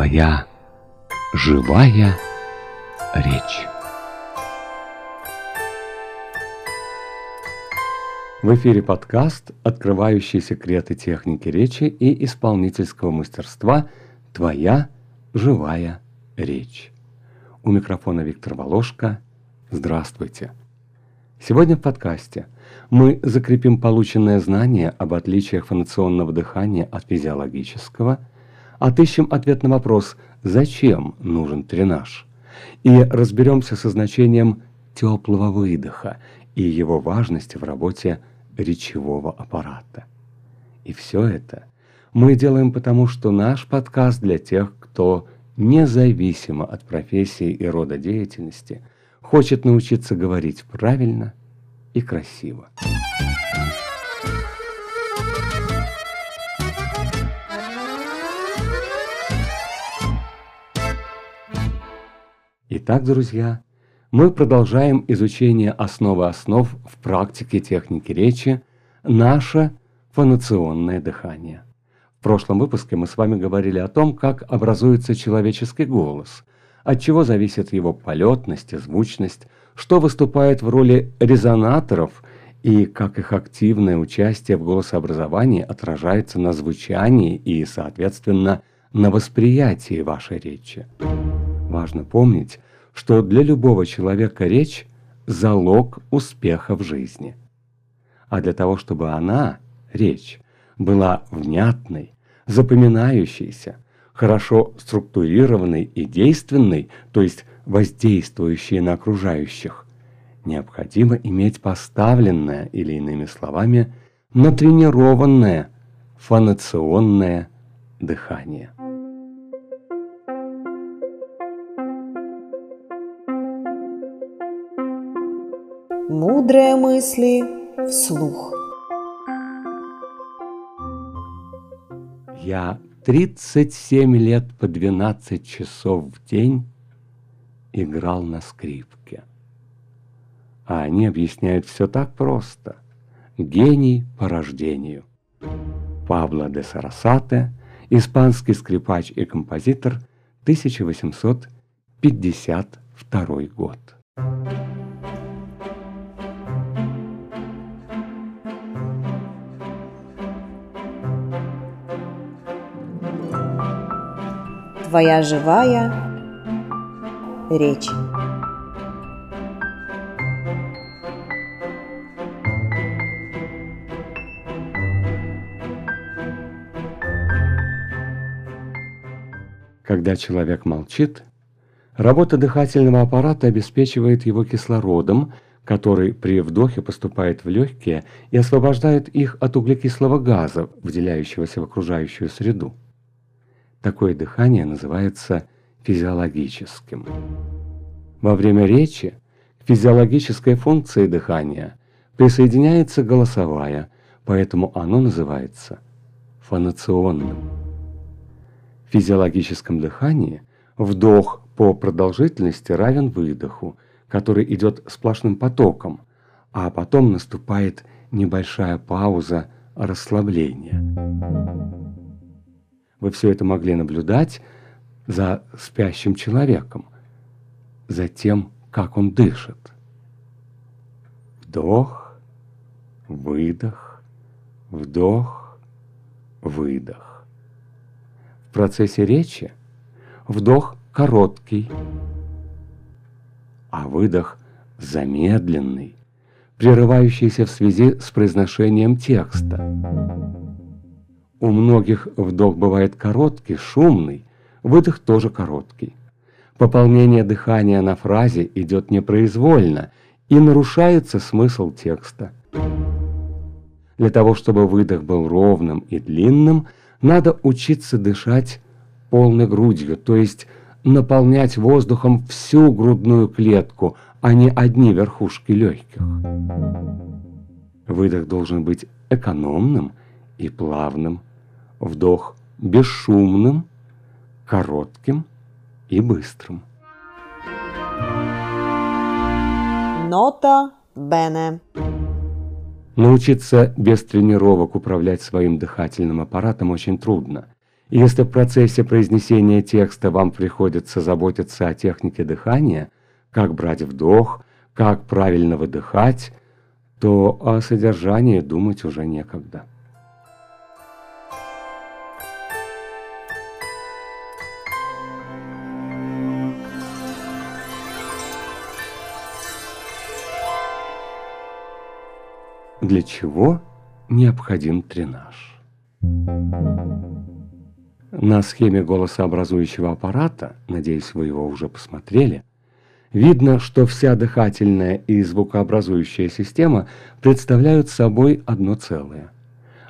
Твоя живая речь. В эфире подкаст, открывающий секреты техники речи и исполнительского мастерства «Твоя живая речь». У микрофона Виктор Волошко. Здравствуйте. Сегодня в подкасте мы закрепим полученное знание об отличиях фонационного дыхания от физиологического, отыщем ответ на вопрос «Зачем нужен тренаж?» и разберемся со значением теплого выдоха и его важности в работе речевого аппарата. И все это мы делаем потому, что наш подкаст для тех, кто независимо от профессии и рода деятельности хочет научиться говорить правильно и красиво. Итак, друзья, мы продолжаем изучение основы основ в практике техники речи «Наше фонационное дыхание». В прошлом выпуске мы с вами говорили о том, как образуется человеческий голос, от чего зависит его полетность и звучность, что выступает в роли резонаторов и как их активное участие в голосообразовании отражается на звучании и, соответственно, на восприятии вашей речи. Важно помнить, что для любого человека речь – залог успеха в жизни. А для того, чтобы она, речь, была внятной, запоминающейся, хорошо структурированной и действенной, то есть воздействующей на окружающих, необходимо иметь поставленное, или иными словами, натренированное фонационное дыхание. Мудрые мысли вслух. Я 37 лет по 12 часов в день играл на скрипке. А они объясняют все так просто. Гений по рождению. Пабло де Сарасате, испанский скрипач и композитор, 1852 год. Твоя живая речь. Когда человек молчит, работа дыхательного аппарата обеспечивает его кислородом, который при вдохе поступает в легкие и освобождает их от углекислого газа, выделяющегося в окружающую среду. Такое дыхание называется физиологическим. Во время речи к физиологической функции дыхания присоединяется голосовая, поэтому оно называется фонационным. В физиологическом дыхании вдох по продолжительности равен выдоху, который идет сплошным потоком, а потом наступает небольшая пауза расслабления. Вы все это могли наблюдать за спящим человеком, за тем, как он дышит. Вдох, выдох, вдох, выдох. В процессе речи вдох короткий, а выдох замедленный, прерывающийся в связи с произношением текста. У многих вдох бывает короткий, шумный, выдох тоже короткий. Пополнение дыхания на фразе идет непроизвольно, и нарушается смысл текста. Для того, чтобы выдох был ровным и длинным, надо учиться дышать полной грудью, то есть наполнять воздухом всю грудную клетку, а не одни верхушки легких. Выдох должен быть экономным и плавным, Вдох бесшумным, коротким и быстрым. Нота бене. Научиться без тренировок управлять своим дыхательным аппаратом очень трудно. Если в процессе произнесения текста вам приходится заботиться о технике дыхания, как брать вдох, как правильно выдыхать, то о содержании думать уже некогда. Для чего необходим тренаж? На схеме голосообразующего аппарата, надеюсь, вы его уже посмотрели, видно, что вся дыхательная и звукообразующая система представляют собой одно целое.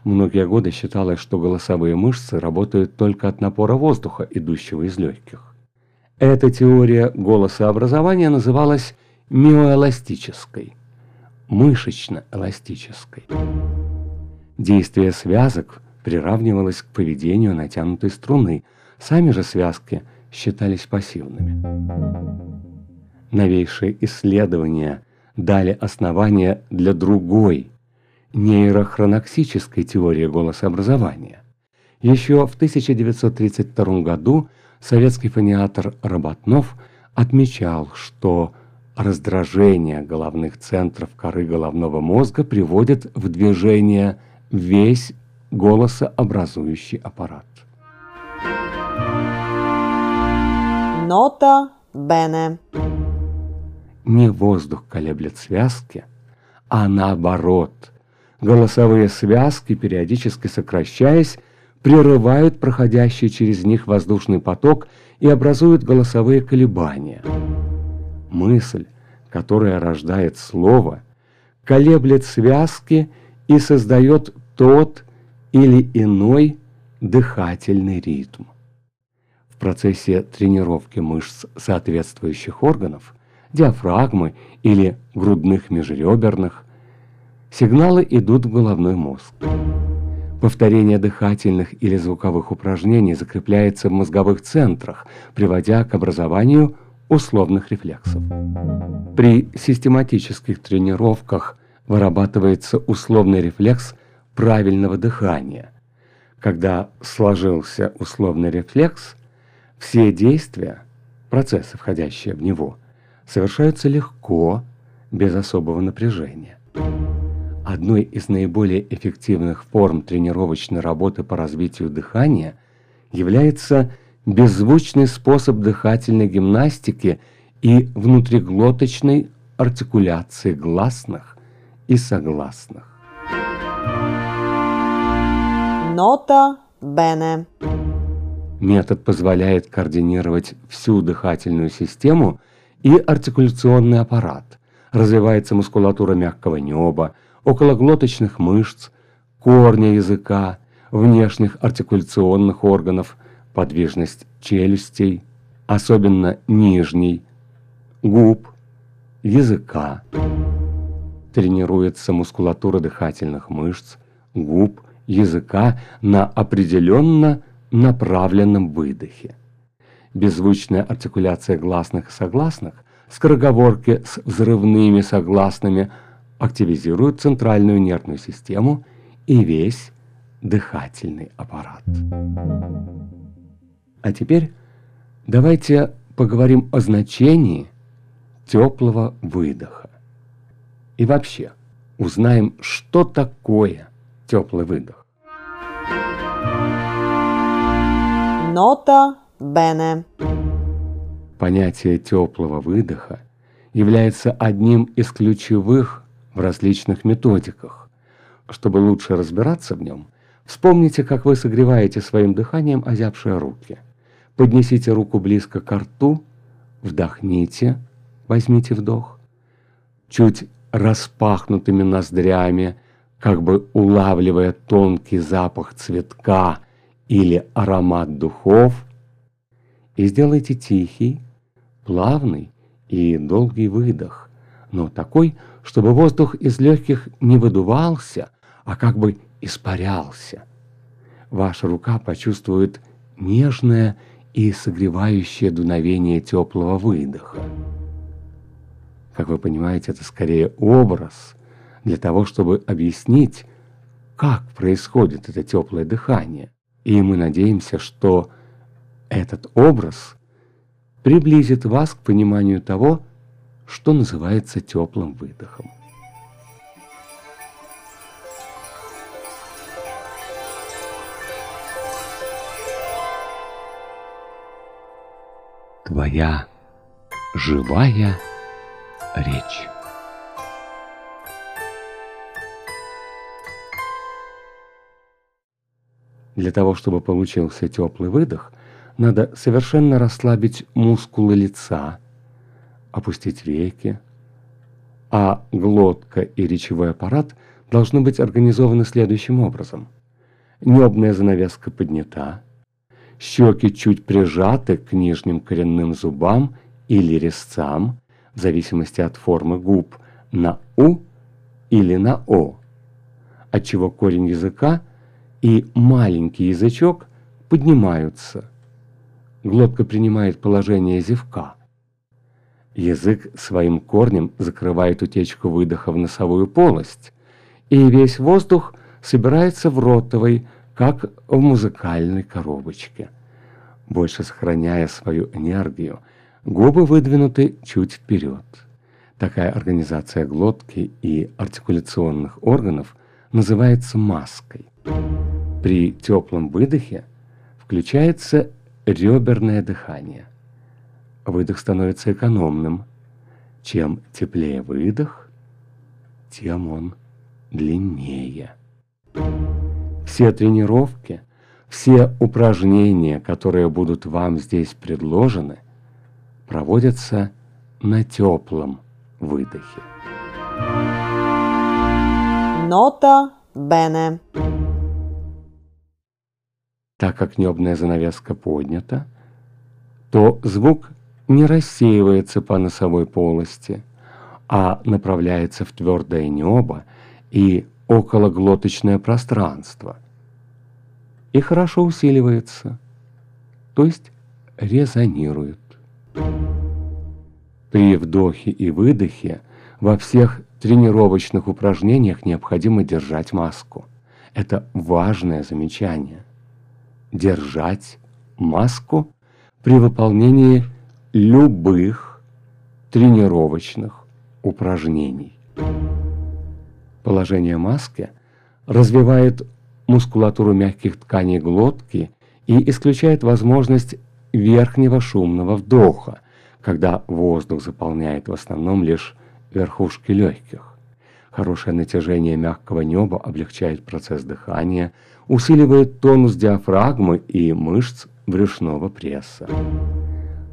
Многие годы считалось, что голосовые мышцы работают только от напора воздуха, идущего из легких. Эта теория голосообразования называлась миоэластической – мышечно-эластической. Действие связок приравнивалось к поведению натянутой струны, сами же связки считались пассивными. Новейшие исследования дали основания для другой, нейрохроноксической теории голосообразования. Еще в 1932 году советский фониатор Роботнов отмечал, что Раздражение головных центров коры головного мозга приводит в движение весь голосообразующий аппарат. Нота бене. Не воздух колеблет связки, а наоборот. Голосовые связки, периодически сокращаясь, прерывают проходящий через них воздушный поток и образуют голосовые колебания мысль, которая рождает слово, колеблет связки и создает тот или иной дыхательный ритм. В процессе тренировки мышц соответствующих органов, диафрагмы или грудных межреберных, сигналы идут в головной мозг. Повторение дыхательных или звуковых упражнений закрепляется в мозговых центрах, приводя к образованию условных рефлексов. При систематических тренировках вырабатывается условный рефлекс правильного дыхания. Когда сложился условный рефлекс, все действия, процессы, входящие в него, совершаются легко, без особого напряжения. Одной из наиболее эффективных форм тренировочной работы по развитию дыхания является беззвучный способ дыхательной гимнастики и внутриглоточной артикуляции гласных и согласных. Нота бене. Метод позволяет координировать всю дыхательную систему и артикуляционный аппарат. Развивается мускулатура мягкого неба, окологлоточных мышц, корня языка, внешних артикуляционных органов – подвижность челюстей, особенно нижней, губ, языка. Тренируется мускулатура дыхательных мышц, губ, языка на определенно направленном выдохе. Беззвучная артикуляция гласных и согласных, скороговорки с взрывными согласными активизируют центральную нервную систему и весь дыхательный аппарат. А теперь давайте поговорим о значении теплого выдоха. И вообще узнаем, что такое теплый выдох. Нота бене. Понятие теплого выдоха является одним из ключевых в различных методиках. Чтобы лучше разбираться в нем, вспомните, как вы согреваете своим дыханием озябшие руки – Поднесите руку близко к рту, вдохните, возьмите вдох. Чуть распахнутыми ноздрями, как бы улавливая тонкий запах цветка или аромат духов, и сделайте тихий, плавный и долгий выдох, но такой, чтобы воздух из легких не выдувался, а как бы испарялся. Ваша рука почувствует нежное и согревающее дуновение теплого выдоха. Как вы понимаете, это скорее образ для того, чтобы объяснить, как происходит это теплое дыхание. И мы надеемся, что этот образ приблизит вас к пониманию того, что называется теплым выдохом. Твоя живая речь. Для того, чтобы получился теплый выдох, надо совершенно расслабить мускулы лица, опустить веки, а глотка и речевой аппарат должны быть организованы следующим образом. Небная занавеска поднята, щеки чуть прижаты к нижним коренным зубам или резцам, в зависимости от формы губ, на «у» или на «о», отчего корень языка и маленький язычок поднимаются. Глотка принимает положение зевка. Язык своим корнем закрывает утечку выдоха в носовую полость, и весь воздух собирается в ротовой, как в музыкальной коробочке. Больше сохраняя свою энергию, губы выдвинуты чуть вперед. Такая организация глотки и артикуляционных органов называется маской. При теплом выдохе включается реберное дыхание. Выдох становится экономным. Чем теплее выдох, тем он длиннее. Все тренировки, все упражнения, которые будут вам здесь предложены, проводятся на теплом выдохе. Нота бене. Так как небная занавеска поднята, то звук не рассеивается по носовой полости, а направляется в твердое небо и окологлоточное пространство. И хорошо усиливается, то есть резонирует. При вдохе и выдохе во всех тренировочных упражнениях необходимо держать маску. Это важное замечание держать маску при выполнении любых тренировочных упражнений. Положение маски развивает мускулатуру мягких тканей глотки и исключает возможность верхнего шумного вдоха, когда воздух заполняет в основном лишь верхушки легких. Хорошее натяжение мягкого неба облегчает процесс дыхания, усиливает тонус диафрагмы и мышц брюшного пресса.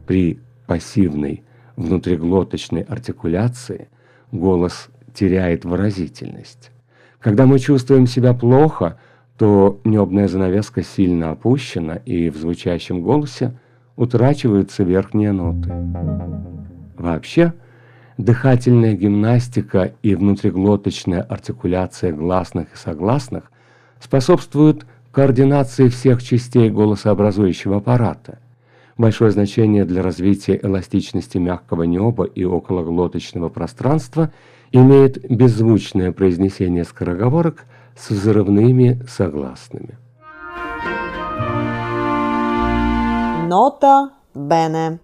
При пассивной внутриглоточной артикуляции голос теряет выразительность. Когда мы чувствуем себя плохо, то небная занавеска сильно опущена, и в звучащем голосе утрачиваются верхние ноты. Вообще, дыхательная гимнастика и внутриглоточная артикуляция гласных и согласных способствуют координации всех частей голосообразующего аппарата. Большое значение для развития эластичности мягкого неба и окологлоточного пространства имеет беззвучное произнесение скороговорок с взрывными согласными. Нота бене.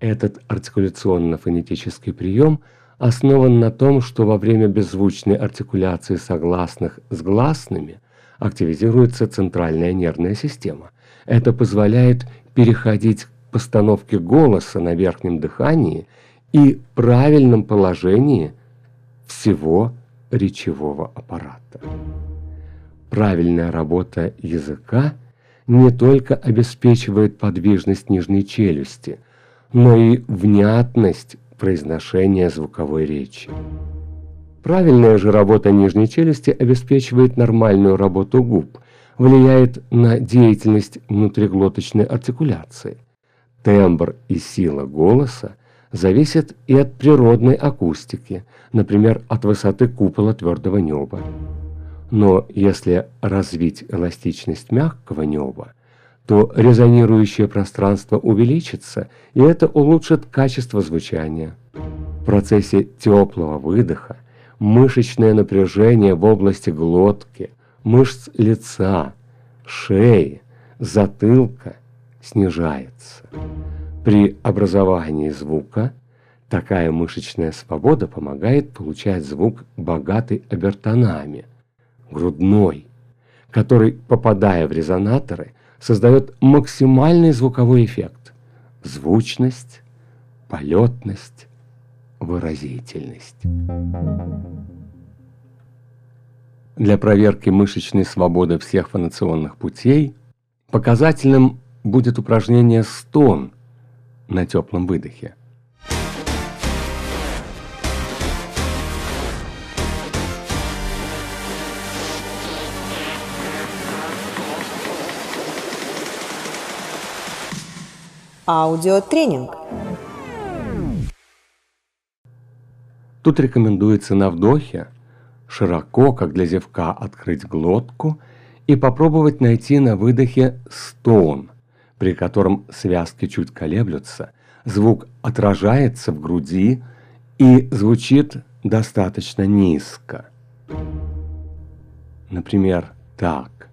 Этот артикуляционно-фонетический прием основан на том, что во время беззвучной артикуляции согласных с гласными активизируется центральная нервная система. Это позволяет переходить к постановке голоса на верхнем дыхании и правильном положении всего речевого аппарата. Правильная работа языка не только обеспечивает подвижность нижней челюсти – но и внятность произношения звуковой речи. Правильная же работа нижней челюсти обеспечивает нормальную работу губ, влияет на деятельность внутриглоточной артикуляции. Тембр и сила голоса зависят и от природной акустики, например, от высоты купола твердого неба. Но если развить эластичность мягкого неба, то резонирующее пространство увеличится, и это улучшит качество звучания. В процессе теплого выдоха мышечное напряжение в области глотки, мышц лица шеи, затылка снижается. При образовании звука такая мышечная свобода помогает получать звук богатый обертонами, грудной, который, попадая в резонаторы, создает максимальный звуковой эффект – звучность, полетность, выразительность. Для проверки мышечной свободы всех фонационных путей показательным будет упражнение «стон» на теплом выдохе. Аудиотренинг. Тут рекомендуется на вдохе широко, как для зевка, открыть глотку и попробовать найти на выдохе стон, при котором связки чуть колеблются, звук отражается в груди и звучит достаточно низко. Например, так.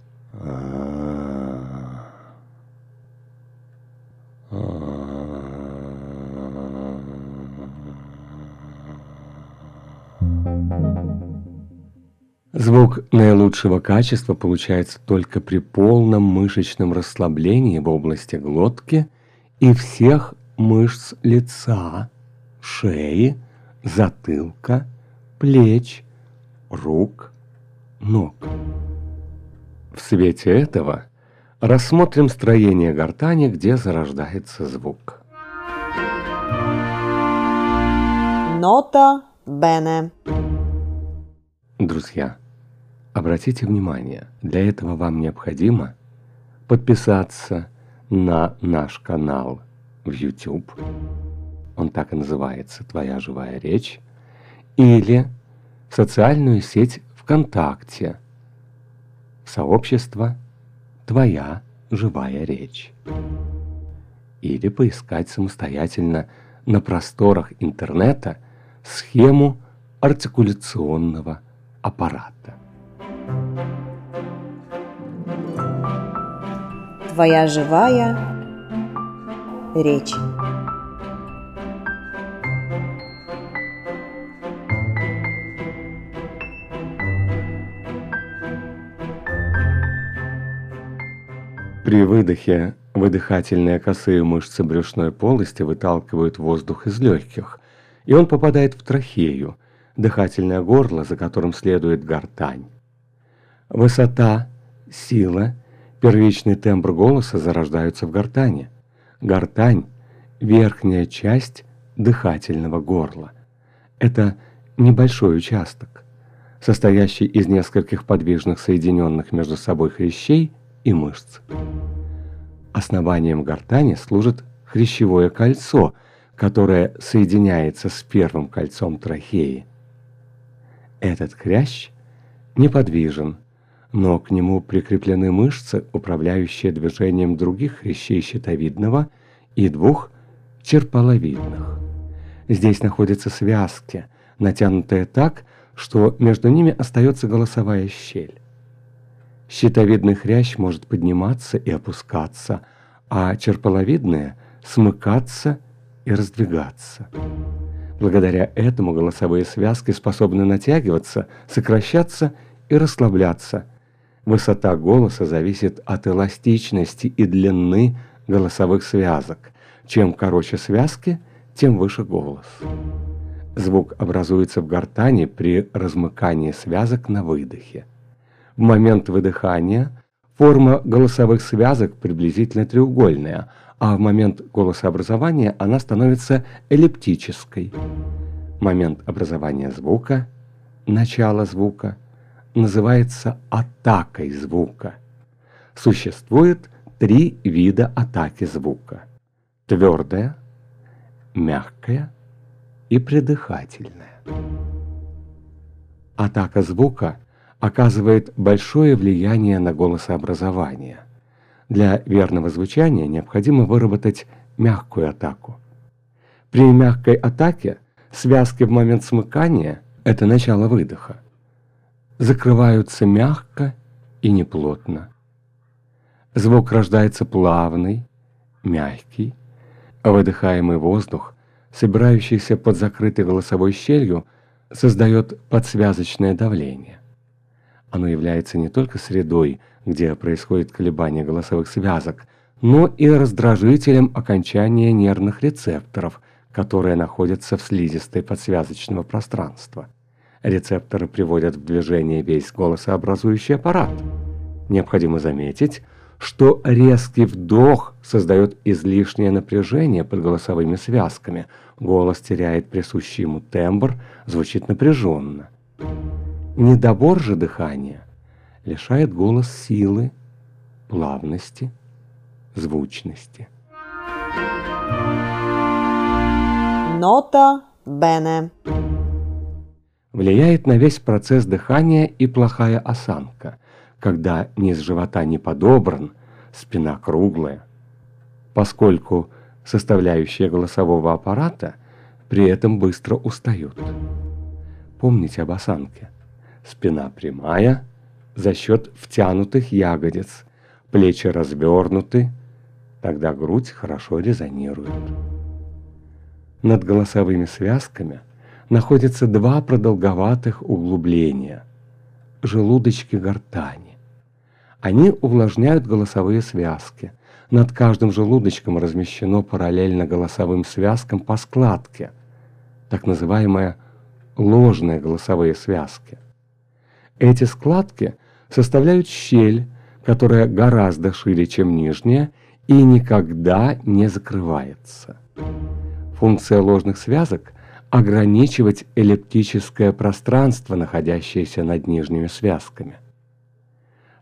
Звук наилучшего качества получается только при полном мышечном расслаблении в области глотки и всех мышц лица, шеи, затылка, плеч, рук, ног. В свете этого рассмотрим строение гортани, где зарождается звук. Нота бене. Друзья, обратите внимание, для этого вам необходимо подписаться на наш канал в YouTube, он так и называется «Твоя живая речь», или в социальную сеть ВКонтакте, сообщество «Твоя живая речь», или поискать самостоятельно на просторах интернета схему артикуляционного аппарата. Твоя живая речь. При выдохе выдыхательные косые мышцы брюшной полости выталкивают воздух из легких, и он попадает в трахею, дыхательное горло, за которым следует гортань. Высота, сила, первичный тембр голоса зарождаются в гортане. Гортань – верхняя часть дыхательного горла. Это небольшой участок, состоящий из нескольких подвижных соединенных между собой хрящей и мышц. Основанием гортани служит хрящевое кольцо, которое соединяется с первым кольцом трахеи. Этот хрящ неподвижен, но к нему прикреплены мышцы, управляющие движением других хрящей щитовидного и двух черпаловидных. Здесь находятся связки, натянутые так, что между ними остается голосовая щель. Щитовидный хрящ может подниматься и опускаться, а черпаловидные – смыкаться и раздвигаться. Благодаря этому голосовые связки способны натягиваться, сокращаться и расслабляться. Высота голоса зависит от эластичности и длины голосовых связок. Чем короче связки, тем выше голос. Звук образуется в гортани при размыкании связок на выдохе. В момент выдыхания форма голосовых связок приблизительно треугольная, а в момент голосообразования она становится эллиптической. Момент образования звука, начало звука, называется атакой звука. Существует три вида атаки звука. Твердая, мягкая и предыхательная. Атака звука оказывает большое влияние на голосообразование – для верного звучания необходимо выработать мягкую атаку. При мягкой атаке связки в момент смыкания – это начало выдоха. Закрываются мягко и неплотно. Звук рождается плавный, мягкий, а выдыхаемый воздух, собирающийся под закрытой голосовой щелью, создает подсвязочное давление. Оно является не только средой, где происходит колебание голосовых связок, но и раздражителем окончания нервных рецепторов, которые находятся в слизистой подсвязочного пространства. Рецепторы приводят в движение весь голосообразующий аппарат. Необходимо заметить, что резкий вдох создает излишнее напряжение под голосовыми связками. Голос теряет присущий ему тембр, звучит напряженно. Недобор же дыхания лишает голос силы, плавности, звучности. Нота бене. Влияет на весь процесс дыхания и плохая осанка, когда низ живота не подобран, спина круглая, поскольку составляющие голосового аппарата при этом быстро устают. Помните об осанке. Спина прямая за счет втянутых ягодиц, плечи развернуты, тогда грудь хорошо резонирует. Над голосовыми связками находятся два продолговатых углубления – желудочки гортани. Они увлажняют голосовые связки. Над каждым желудочком размещено параллельно голосовым связкам по складке, так называемые ложные голосовые связки. Эти складки составляют щель, которая гораздо шире, чем нижняя, и никогда не закрывается. Функция ложных связок – ограничивать эллиптическое пространство, находящееся над нижними связками.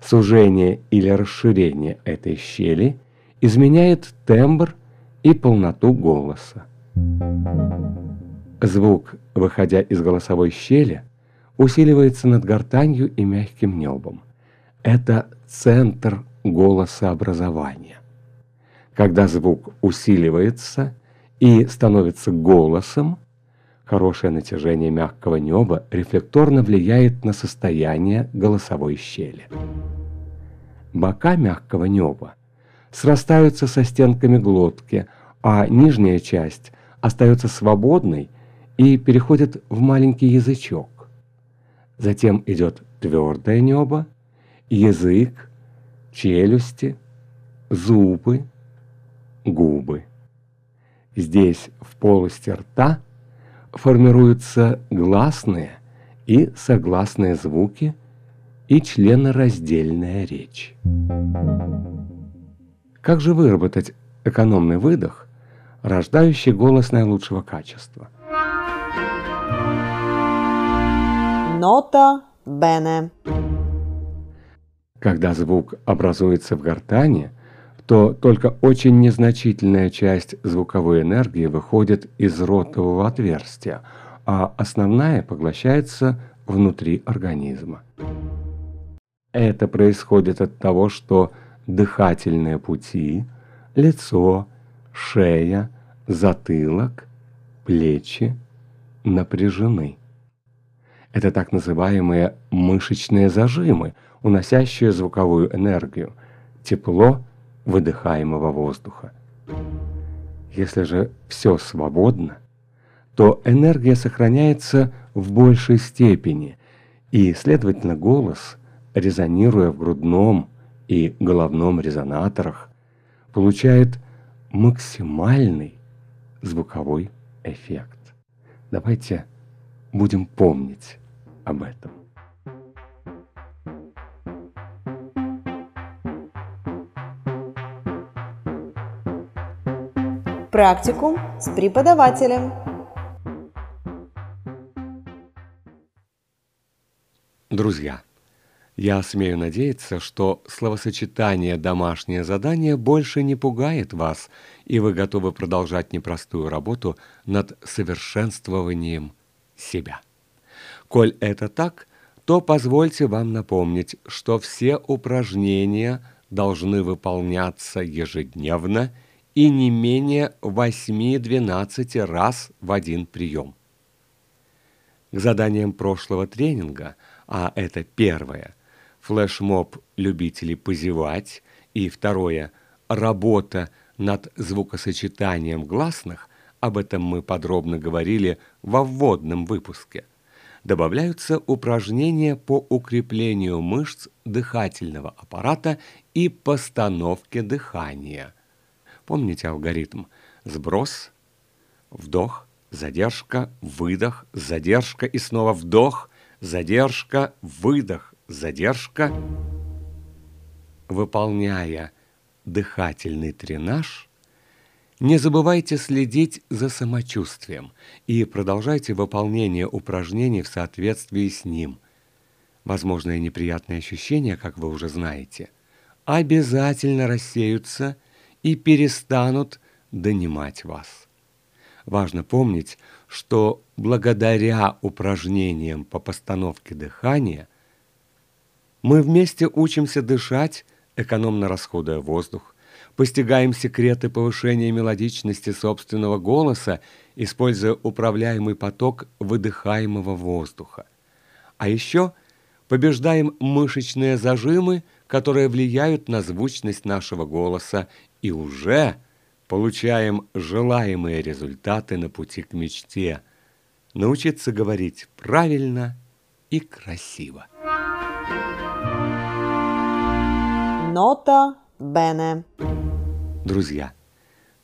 Сужение или расширение этой щели изменяет тембр и полноту голоса. Звук, выходя из голосовой щели, усиливается над гортанью и мягким небом. Это центр голосообразования. Когда звук усиливается и становится голосом, хорошее натяжение мягкого неба рефлекторно влияет на состояние голосовой щели. Бока мягкого неба срастаются со стенками глотки, а нижняя часть остается свободной и переходит в маленький язычок. Затем идет твердое небо, язык, челюсти, зубы, губы. Здесь, в полости рта, формируются гласные и согласные звуки и членораздельная речь. Как же выработать экономный выдох, рождающий голос наилучшего качества? Нота бене. Когда звук образуется в гортани, то только очень незначительная часть звуковой энергии выходит из ротового отверстия, а основная поглощается внутри организма. Это происходит от того, что дыхательные пути, лицо, шея, затылок, плечи напряжены. Это так называемые мышечные зажимы, уносящие звуковую энергию, тепло выдыхаемого воздуха. Если же все свободно, то энергия сохраняется в большей степени, и, следовательно, голос, резонируя в грудном и головном резонаторах, получает максимальный звуковой эффект. Давайте будем помнить об этом. Практикум с преподавателем. Друзья, я смею надеяться, что словосочетание «домашнее задание» больше не пугает вас, и вы готовы продолжать непростую работу над совершенствованием себя. Коль это так, то позвольте вам напомнить, что все упражнения должны выполняться ежедневно – и не менее 8-12 раз в один прием. К заданиям прошлого тренинга, а это первое, флешмоб любителей позевать И второе. Работа над звукосочетанием гласных, об этом мы подробно говорили во вводном выпуске. Добавляются упражнения по укреплению мышц дыхательного аппарата и постановке дыхания. Помните алгоритм? Сброс, вдох, задержка, выдох, задержка и снова вдох, задержка, выдох, задержка. Выполняя дыхательный тренаж, не забывайте следить за самочувствием и продолжайте выполнение упражнений в соответствии с ним. Возможные неприятные ощущения, как вы уже знаете, обязательно рассеются и перестанут донимать вас. Важно помнить, что благодаря упражнениям по постановке дыхания мы вместе учимся дышать, экономно расходуя воздух, постигаем секреты повышения мелодичности собственного голоса, используя управляемый поток выдыхаемого воздуха. А еще побеждаем мышечные зажимы, которые влияют на звучность нашего голоса, и уже получаем желаемые результаты на пути к мечте. Научиться говорить правильно и красиво. Нота Бене. Друзья,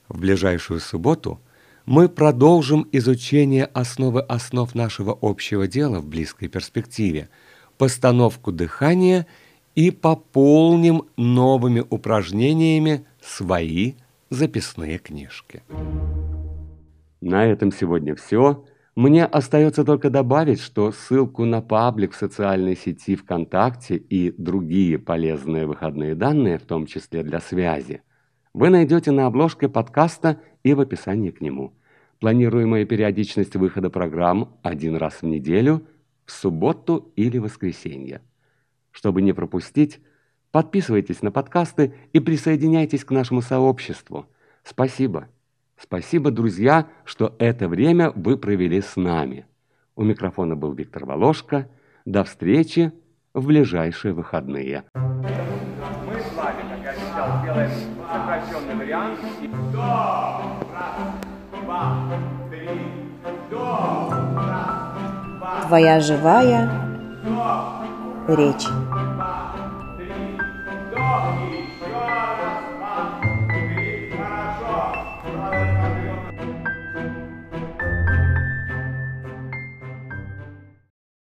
в ближайшую субботу мы продолжим изучение основы основ нашего общего дела в близкой перспективе, постановку дыхания и пополним новыми упражнениями свои записные книжки. На этом сегодня все. Мне остается только добавить, что ссылку на паблик в социальной сети ВКонтакте и другие полезные выходные данные, в том числе для связи, вы найдете на обложке подкаста и в описании к нему. Планируемая периодичность выхода программ один раз в неделю, в субботу или воскресенье. Чтобы не пропустить, подписывайтесь на подкасты и присоединяйтесь к нашему сообществу. Спасибо. Спасибо, друзья, что это время вы провели с нами. У микрофона был Виктор Волошко. До встречи в ближайшие выходные. Мы с вами, как я обещал, сделаем сокращенный вариант. До, раз, два, три, до, раз, два, Твоя живая до. речь.